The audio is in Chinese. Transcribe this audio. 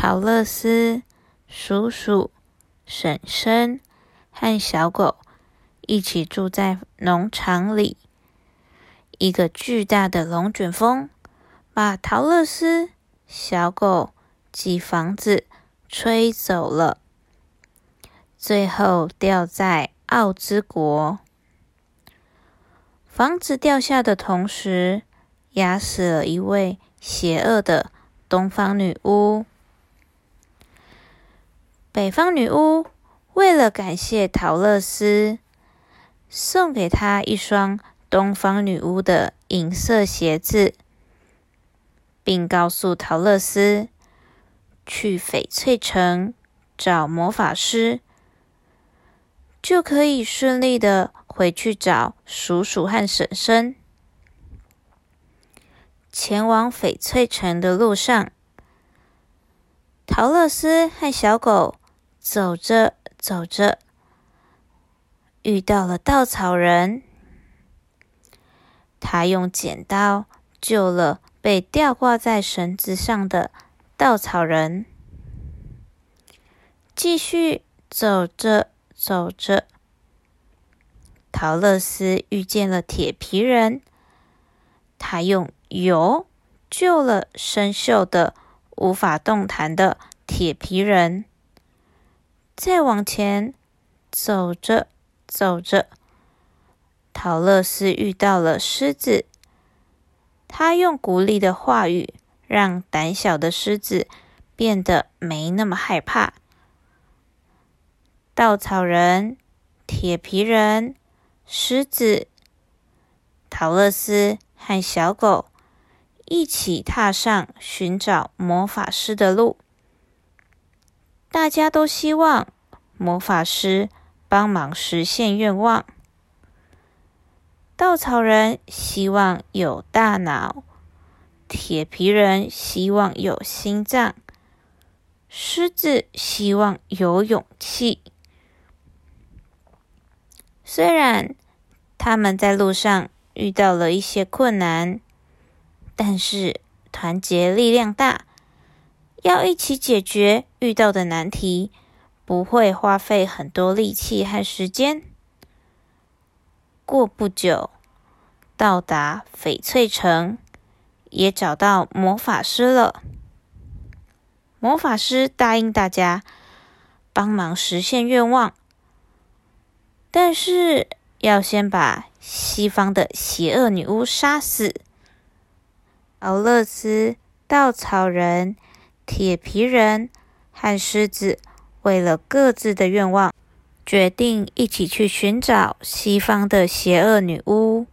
陶乐斯、叔叔、婶婶和小狗一起住在农场里。一个巨大的龙卷风把陶乐斯、小狗及房子吹走了，最后掉在奥兹国。房子掉下的同时，压死了一位邪恶的东方女巫。北方女巫为了感谢陶乐斯，送给他一双东方女巫的银色鞋子，并告诉陶乐斯去翡翠城找魔法师，就可以顺利的回去找叔叔和婶婶。前往翡翠城的路上，陶乐斯和小狗。走着走着，遇到了稻草人。他用剪刀救了被吊挂在绳子上的稻草人。继续走着走着，陶乐斯遇见了铁皮人。他用油救了生锈的、无法动弹的铁皮人。再往前走着走着，陶乐斯遇到了狮子。他用鼓励的话语，让胆小的狮子变得没那么害怕。稻草人、铁皮人、狮子，陶乐斯和小狗一起踏上寻找魔法师的路。大家都希望魔法师帮忙实现愿望。稻草人希望有大脑，铁皮人希望有心脏，狮子希望有勇气。虽然他们在路上遇到了一些困难，但是团结力量大。要一起解决遇到的难题，不会花费很多力气和时间。过不久，到达翡翠城，也找到魔法师了。魔法师答应大家帮忙实现愿望，但是要先把西方的邪恶女巫杀死。奥勒斯稻草人。铁皮人和狮子为了各自的愿望，决定一起去寻找西方的邪恶女巫。